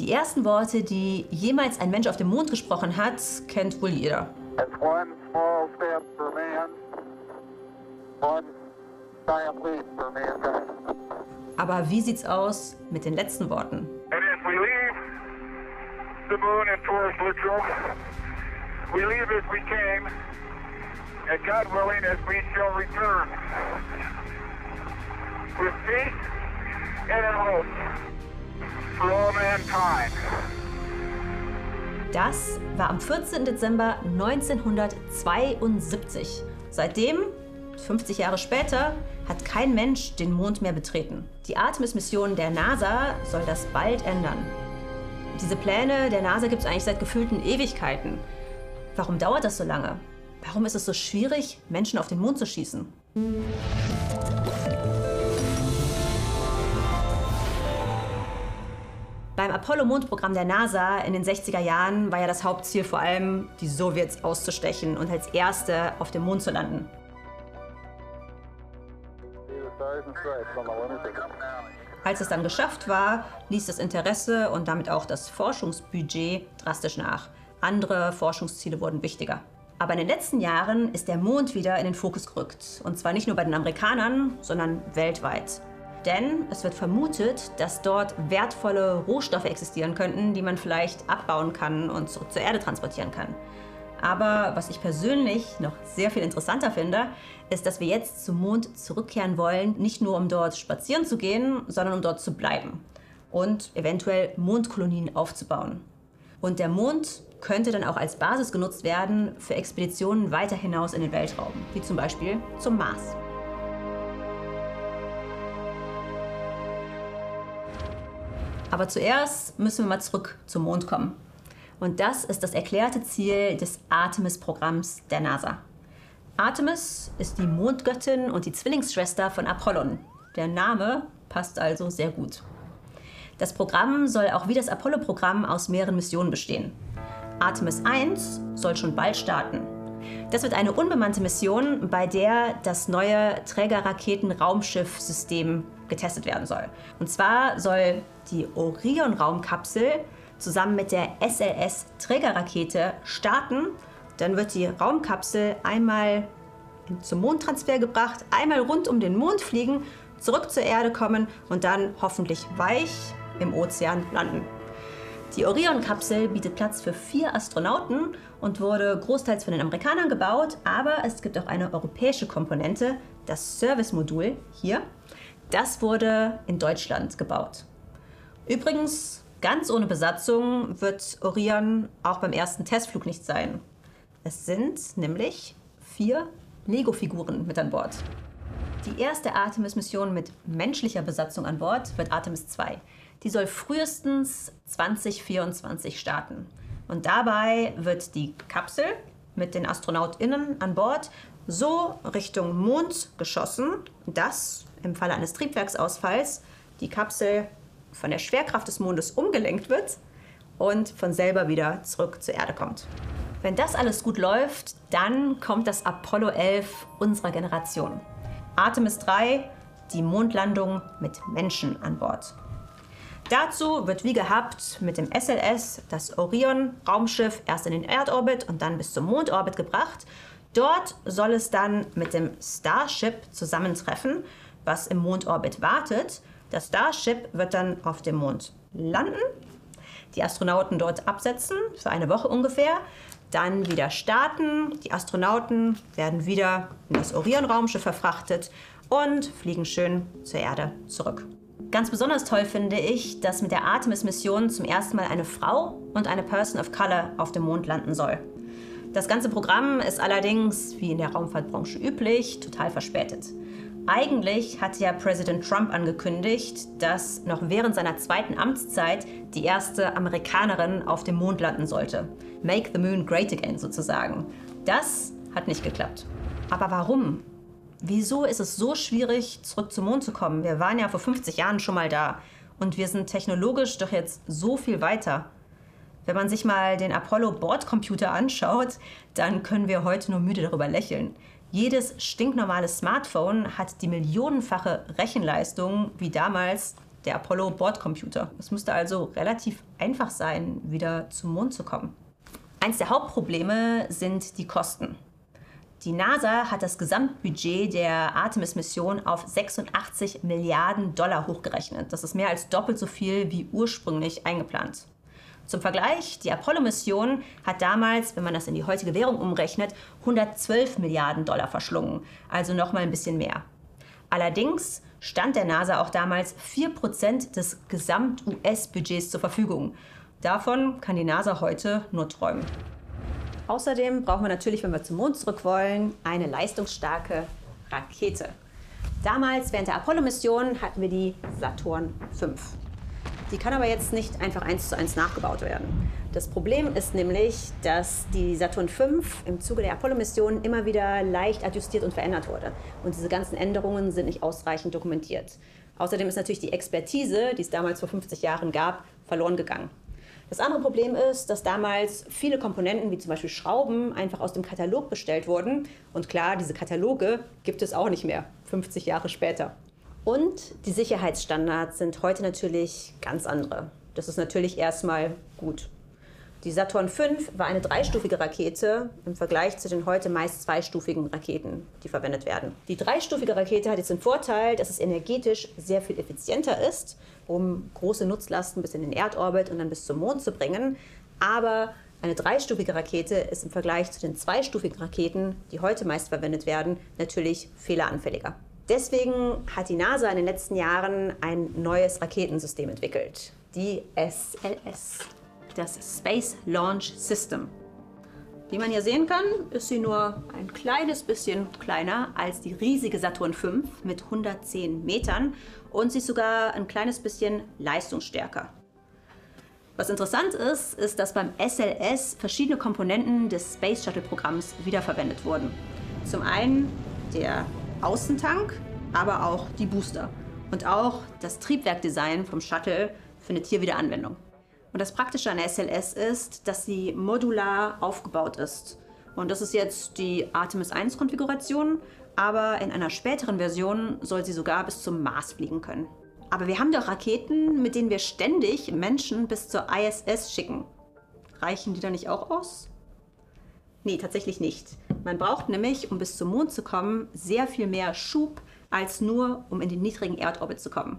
Die ersten Worte, die jemals ein Mensch auf dem Mond gesprochen hat, kennt wohl jeder. Man. Aber wie sieht's aus mit den letzten Worten? Willing, as we shall return. With peace and in hope. Das war am 14. Dezember 1972. Seitdem, 50 Jahre später, hat kein Mensch den Mond mehr betreten. Die Artemis-Mission der NASA soll das bald ändern. Diese Pläne der NASA gibt es eigentlich seit gefühlten Ewigkeiten. Warum dauert das so lange? Warum ist es so schwierig, Menschen auf den Mond zu schießen? Beim Apollo-Mondprogramm der NASA in den 60er Jahren war ja das Hauptziel vor allem, die Sowjets auszustechen und als Erste auf dem Mond zu landen. Als es dann geschafft war, ließ das Interesse und damit auch das Forschungsbudget drastisch nach. Andere Forschungsziele wurden wichtiger. Aber in den letzten Jahren ist der Mond wieder in den Fokus gerückt. Und zwar nicht nur bei den Amerikanern, sondern weltweit. Denn es wird vermutet, dass dort wertvolle Rohstoffe existieren könnten, die man vielleicht abbauen kann und zurück zur Erde transportieren kann. Aber was ich persönlich noch sehr viel interessanter finde, ist, dass wir jetzt zum Mond zurückkehren wollen, nicht nur um dort spazieren zu gehen, sondern um dort zu bleiben und eventuell Mondkolonien aufzubauen. Und der Mond könnte dann auch als Basis genutzt werden für Expeditionen weiter hinaus in den Weltraum, wie zum Beispiel zum Mars. Aber zuerst müssen wir mal zurück zum Mond kommen. Und das ist das erklärte Ziel des Artemis-Programms der NASA. Artemis ist die Mondgöttin und die Zwillingsschwester von Apollon. Der Name passt also sehr gut. Das Programm soll auch wie das Apollo-Programm aus mehreren Missionen bestehen. Artemis 1 soll schon bald starten. Das wird eine unbemannte Mission, bei der das neue Trägerraketen-Raumschiff-System getestet werden soll. Und zwar soll die Orion-Raumkapsel zusammen mit der SLS-Trägerrakete starten. Dann wird die Raumkapsel einmal zum Mondtransfer gebracht, einmal rund um den Mond fliegen, zurück zur Erde kommen und dann hoffentlich weich im Ozean landen. Die Orion-Kapsel bietet Platz für vier Astronauten und wurde großteils von den Amerikanern gebaut, aber es gibt auch eine europäische Komponente, das Service-Modul hier. Das wurde in Deutschland gebaut. Übrigens, ganz ohne Besatzung wird Orion auch beim ersten Testflug nicht sein. Es sind nämlich vier Lego-Figuren mit an Bord. Die erste Artemis-Mission mit menschlicher Besatzung an Bord wird Artemis 2. Die soll frühestens 2024 starten. Und dabei wird die Kapsel mit den AstronautInnen an Bord so Richtung Mond geschossen, dass im Falle eines Triebwerksausfalls die Kapsel von der Schwerkraft des Mondes umgelenkt wird und von selber wieder zurück zur Erde kommt. Wenn das alles gut läuft, dann kommt das Apollo 11 unserer Generation. Artemis 3, die Mondlandung mit Menschen an Bord. Dazu wird wie gehabt mit dem SLS das Orion-Raumschiff erst in den Erdorbit und dann bis zum Mondorbit gebracht. Dort soll es dann mit dem Starship zusammentreffen, was im Mondorbit wartet. Das Starship wird dann auf dem Mond landen, die Astronauten dort absetzen, für eine Woche ungefähr, dann wieder starten. Die Astronauten werden wieder in das Orion-Raumschiff verfrachtet und fliegen schön zur Erde zurück. Ganz besonders toll finde ich, dass mit der Artemis-Mission zum ersten Mal eine Frau und eine Person of Color auf dem Mond landen soll. Das ganze Programm ist allerdings, wie in der Raumfahrtbranche üblich, total verspätet. Eigentlich hatte ja Präsident Trump angekündigt, dass noch während seiner zweiten Amtszeit die erste Amerikanerin auf dem Mond landen sollte. Make the Moon Great Again sozusagen. Das hat nicht geklappt. Aber warum? Wieso ist es so schwierig, zurück zum Mond zu kommen? Wir waren ja vor 50 Jahren schon mal da und wir sind technologisch doch jetzt so viel weiter. Wenn man sich mal den Apollo-Bordcomputer anschaut, dann können wir heute nur müde darüber lächeln. Jedes stinknormale Smartphone hat die millionenfache Rechenleistung wie damals der Apollo-Bordcomputer. Es müsste also relativ einfach sein, wieder zum Mond zu kommen. Eins der Hauptprobleme sind die Kosten. Die NASA hat das Gesamtbudget der Artemis-Mission auf 86 Milliarden Dollar hochgerechnet. Das ist mehr als doppelt so viel wie ursprünglich eingeplant. Zum Vergleich, die Apollo-Mission hat damals, wenn man das in die heutige Währung umrechnet, 112 Milliarden Dollar verschlungen, also nochmal ein bisschen mehr. Allerdings stand der NASA auch damals 4% des Gesamt-US-Budgets zur Verfügung. Davon kann die NASA heute nur träumen. Außerdem brauchen wir natürlich, wenn wir zum Mond zurück wollen, eine leistungsstarke Rakete. Damals während der Apollo-Mission hatten wir die Saturn V. Die kann aber jetzt nicht einfach eins zu eins nachgebaut werden. Das Problem ist nämlich, dass die Saturn V im Zuge der Apollo-Mission immer wieder leicht adjustiert und verändert wurde. Und diese ganzen Änderungen sind nicht ausreichend dokumentiert. Außerdem ist natürlich die Expertise, die es damals vor 50 Jahren gab, verloren gegangen. Das andere Problem ist, dass damals viele Komponenten, wie zum Beispiel Schrauben, einfach aus dem Katalog bestellt wurden. Und klar, diese Kataloge gibt es auch nicht mehr, 50 Jahre später. Und die Sicherheitsstandards sind heute natürlich ganz andere. Das ist natürlich erstmal gut. Die Saturn V war eine dreistufige Rakete im Vergleich zu den heute meist zweistufigen Raketen, die verwendet werden. Die dreistufige Rakete hat jetzt den Vorteil, dass es energetisch sehr viel effizienter ist, um große Nutzlasten bis in den Erdorbit und dann bis zum Mond zu bringen. Aber eine dreistufige Rakete ist im Vergleich zu den zweistufigen Raketen, die heute meist verwendet werden, natürlich fehleranfälliger. Deswegen hat die NASA in den letzten Jahren ein neues Raketensystem entwickelt, die SLS das Space Launch System. Wie man hier sehen kann, ist sie nur ein kleines bisschen kleiner als die riesige Saturn V mit 110 Metern und sie ist sogar ein kleines bisschen leistungsstärker. Was interessant ist, ist, dass beim SLS verschiedene Komponenten des Space Shuttle Programms wiederverwendet wurden. Zum einen der Außentank, aber auch die Booster. Und auch das Triebwerkdesign vom Shuttle findet hier wieder Anwendung. Und das Praktische an der SLS ist, dass sie modular aufgebaut ist. Und das ist jetzt die Artemis 1 Konfiguration, aber in einer späteren Version soll sie sogar bis zum Mars fliegen können. Aber wir haben doch Raketen, mit denen wir ständig Menschen bis zur ISS schicken. Reichen die da nicht auch aus? Nee, tatsächlich nicht. Man braucht nämlich, um bis zum Mond zu kommen, sehr viel mehr Schub, als nur um in den niedrigen Erdorbit zu kommen.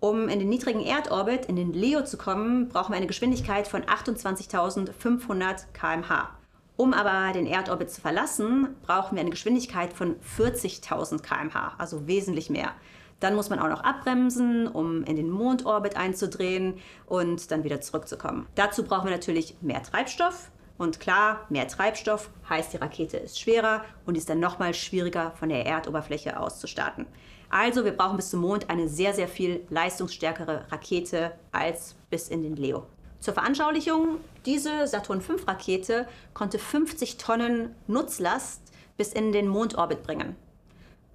Um in den niedrigen Erdorbit, in den LEO zu kommen, brauchen wir eine Geschwindigkeit von 28.500 km/h. Um aber den Erdorbit zu verlassen, brauchen wir eine Geschwindigkeit von 40.000 km/h, also wesentlich mehr. Dann muss man auch noch abbremsen, um in den Mondorbit einzudrehen und dann wieder zurückzukommen. Dazu brauchen wir natürlich mehr Treibstoff. Und klar, mehr Treibstoff heißt, die Rakete ist schwerer und ist dann nochmal schwieriger von der Erdoberfläche aus zu starten. Also wir brauchen bis zum Mond eine sehr, sehr viel leistungsstärkere Rakete als bis in den Leo. Zur Veranschaulichung, diese Saturn V Rakete konnte 50 Tonnen Nutzlast bis in den Mondorbit bringen.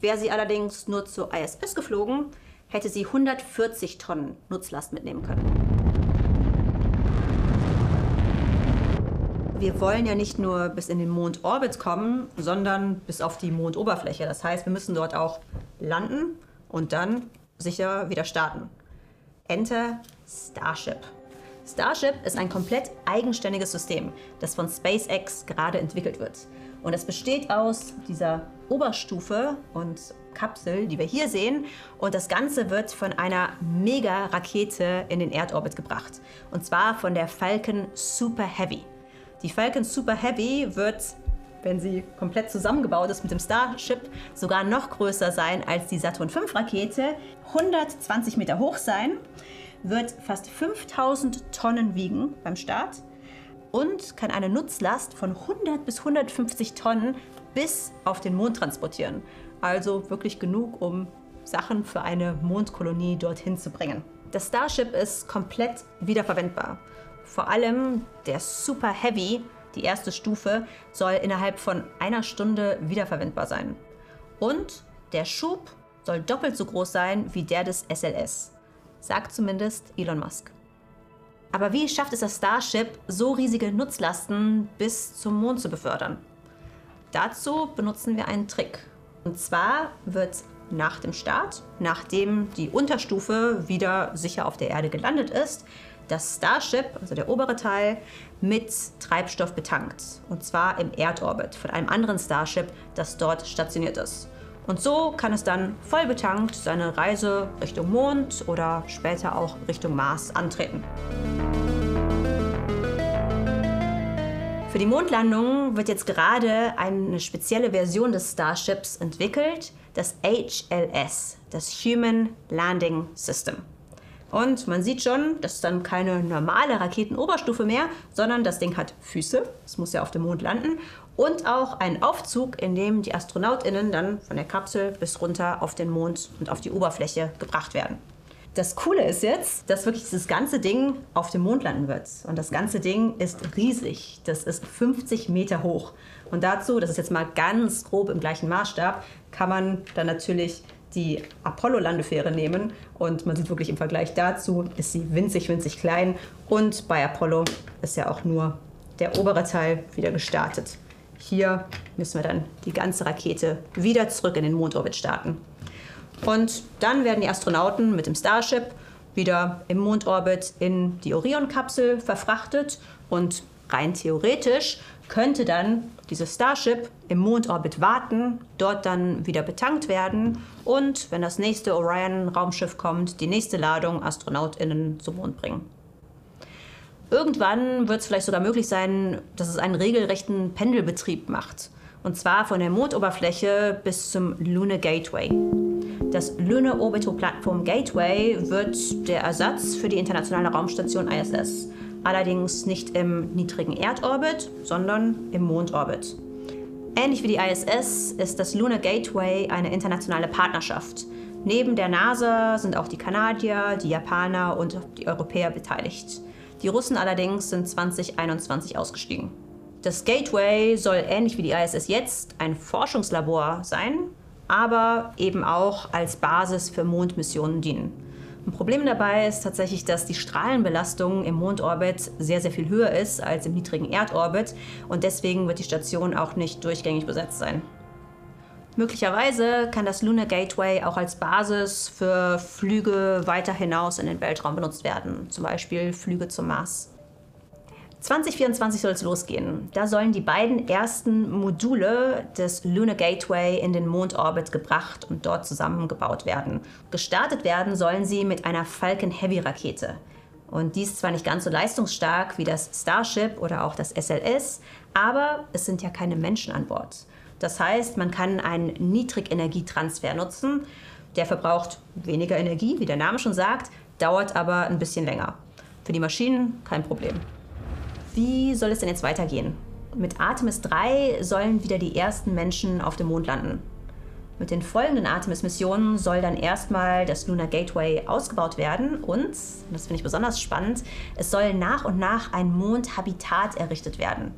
Wäre sie allerdings nur zur ISS geflogen, hätte sie 140 Tonnen Nutzlast mitnehmen können. Wir wollen ja nicht nur bis in den Mondorbit kommen, sondern bis auf die Mondoberfläche. Das heißt, wir müssen dort auch landen und dann sicher wieder starten. Enter Starship. Starship ist ein komplett eigenständiges System, das von SpaceX gerade entwickelt wird. Und es besteht aus dieser Oberstufe und Kapsel, die wir hier sehen. Und das Ganze wird von einer Mega-Rakete in den Erdorbit gebracht. Und zwar von der Falcon Super Heavy. Die Falcon Super Heavy wird, wenn sie komplett zusammengebaut ist mit dem Starship, sogar noch größer sein als die Saturn V Rakete, 120 Meter hoch sein, wird fast 5000 Tonnen wiegen beim Start und kann eine Nutzlast von 100 bis 150 Tonnen bis auf den Mond transportieren. Also wirklich genug, um Sachen für eine Mondkolonie dorthin zu bringen. Das Starship ist komplett wiederverwendbar. Vor allem der Super Heavy, die erste Stufe, soll innerhalb von einer Stunde wiederverwendbar sein. Und der Schub soll doppelt so groß sein wie der des SLS, sagt zumindest Elon Musk. Aber wie schafft es das Starship, so riesige Nutzlasten bis zum Mond zu befördern? Dazu benutzen wir einen Trick. Und zwar wird nach dem Start, nachdem die Unterstufe wieder sicher auf der Erde gelandet ist, das Starship, also der obere Teil, mit Treibstoff betankt. Und zwar im Erdorbit von einem anderen Starship, das dort stationiert ist. Und so kann es dann voll betankt seine Reise Richtung Mond oder später auch Richtung Mars antreten. Für die Mondlandung wird jetzt gerade eine spezielle Version des Starships entwickelt, das HLS, das Human Landing System. Und man sieht schon, das ist dann keine normale Raketenoberstufe mehr, sondern das Ding hat Füße, es muss ja auf dem Mond landen, und auch einen Aufzug, in dem die AstronautInnen dann von der Kapsel bis runter auf den Mond und auf die Oberfläche gebracht werden. Das Coole ist jetzt, dass wirklich dieses ganze Ding auf dem Mond landen wird. Und das ganze Ding ist riesig. Das ist 50 Meter hoch. Und dazu, das ist jetzt mal ganz grob im gleichen Maßstab, kann man dann natürlich die Apollo-Landefähre nehmen. Und man sieht wirklich im Vergleich dazu, ist sie winzig, winzig klein. Und bei Apollo ist ja auch nur der obere Teil wieder gestartet. Hier müssen wir dann die ganze Rakete wieder zurück in den Mondorbit starten. Und dann werden die Astronauten mit dem Starship wieder im Mondorbit in die Orion-Kapsel verfrachtet und rein theoretisch könnte dann dieses Starship im Mondorbit warten, dort dann wieder betankt werden und, wenn das nächste Orion-Raumschiff kommt, die nächste Ladung AstronautInnen zum Mond bringen. Irgendwann wird es vielleicht sogar möglich sein, dass es einen regelrechten Pendelbetrieb macht. Und zwar von der Mondoberfläche bis zum Lunar Gateway. Das Lunar Orbital Platform Gateway wird der Ersatz für die internationale Raumstation ISS. Allerdings nicht im niedrigen Erdorbit, sondern im Mondorbit. Ähnlich wie die ISS ist das Lunar Gateway eine internationale Partnerschaft. Neben der NASA sind auch die Kanadier, die Japaner und die Europäer beteiligt. Die Russen allerdings sind 2021 ausgestiegen. Das Gateway soll ähnlich wie die ISS jetzt ein Forschungslabor sein, aber eben auch als Basis für Mondmissionen dienen. Ein Problem dabei ist tatsächlich, dass die Strahlenbelastung im Mondorbit sehr, sehr viel höher ist als im niedrigen Erdorbit und deswegen wird die Station auch nicht durchgängig besetzt sein. Möglicherweise kann das Lunar Gateway auch als Basis für Flüge weiter hinaus in den Weltraum benutzt werden, zum Beispiel Flüge zum Mars. 2024 soll es losgehen. Da sollen die beiden ersten Module des Lunar Gateway in den Mondorbit gebracht und dort zusammengebaut werden. Gestartet werden sollen sie mit einer Falcon Heavy Rakete. Und die ist zwar nicht ganz so leistungsstark wie das Starship oder auch das SLS, aber es sind ja keine Menschen an Bord. Das heißt, man kann einen Niedrigenergietransfer nutzen. Der verbraucht weniger Energie, wie der Name schon sagt, dauert aber ein bisschen länger. Für die Maschinen kein Problem. Wie soll es denn jetzt weitergehen? Mit Artemis 3 sollen wieder die ersten Menschen auf dem Mond landen. Mit den folgenden Artemis-Missionen soll dann erstmal das Lunar Gateway ausgebaut werden und, das finde ich besonders spannend, es soll nach und nach ein Mondhabitat errichtet werden.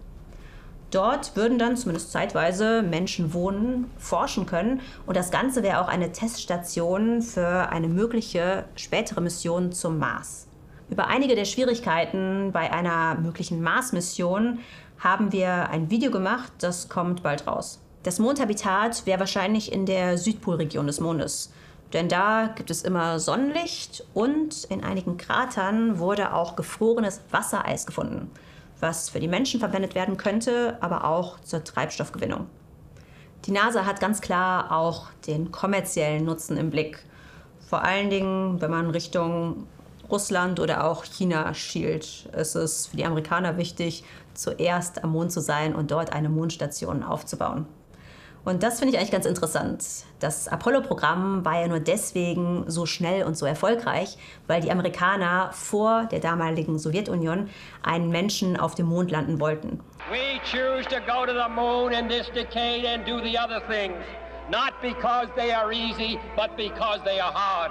Dort würden dann zumindest zeitweise Menschen wohnen, forschen können und das Ganze wäre auch eine Teststation für eine mögliche spätere Mission zum Mars. Über einige der Schwierigkeiten bei einer möglichen Mars-Mission haben wir ein Video gemacht, das kommt bald raus. Das Mondhabitat wäre wahrscheinlich in der Südpolregion des Mondes. Denn da gibt es immer Sonnenlicht und in einigen Kratern wurde auch gefrorenes Wassereis gefunden, was für die Menschen verwendet werden könnte, aber auch zur Treibstoffgewinnung. Die NASA hat ganz klar auch den kommerziellen Nutzen im Blick. Vor allen Dingen, wenn man Richtung Russland oder auch China schielt. Es ist für die Amerikaner wichtig, zuerst am Mond zu sein und dort eine Mondstation aufzubauen. Und das finde ich eigentlich ganz interessant. Das Apollo-Programm war ja nur deswegen so schnell und so erfolgreich, weil die Amerikaner vor der damaligen Sowjetunion einen Menschen auf dem Mond landen wollten. We choose to go to the moon in this decade and do the other things, not because they are easy, but because they are hard.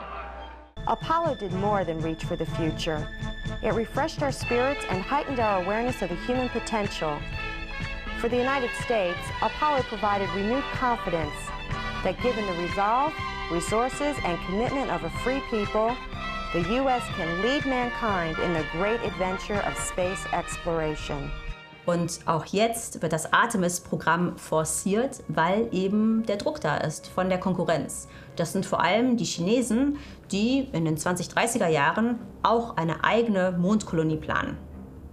Apollo did more than reach for the future. It refreshed our spirits and heightened our awareness of the human potential. For the United States, Apollo provided renewed confidence that given the resolve, resources, and commitment of a free people, the U.S. can lead mankind in the great adventure of space exploration. Und auch jetzt wird das Artemis-Programm forciert, weil eben der Druck da ist von der Konkurrenz. Das sind vor allem die Chinesen, die in den 2030er Jahren auch eine eigene Mondkolonie planen.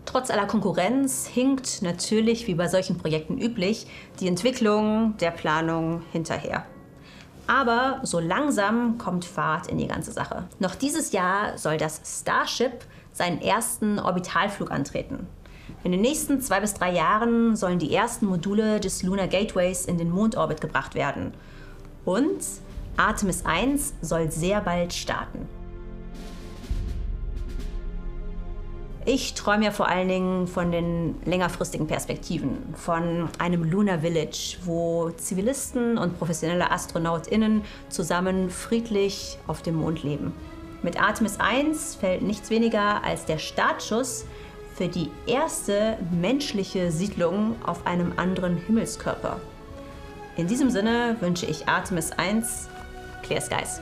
Trotz aller Konkurrenz hinkt natürlich, wie bei solchen Projekten üblich, die Entwicklung der Planung hinterher. Aber so langsam kommt Fahrt in die ganze Sache. Noch dieses Jahr soll das Starship seinen ersten Orbitalflug antreten. In den nächsten zwei bis drei Jahren sollen die ersten Module des Lunar Gateways in den Mondorbit gebracht werden. Und Artemis 1 soll sehr bald starten. Ich träume ja vor allen Dingen von den längerfristigen Perspektiven, von einem Lunar Village, wo Zivilisten und professionelle AstronautInnen zusammen friedlich auf dem Mond leben. Mit Artemis 1 fällt nichts weniger als der Startschuss für die erste menschliche Siedlung auf einem anderen Himmelskörper. In diesem Sinne wünsche ich Artemis 1 Clear Skies.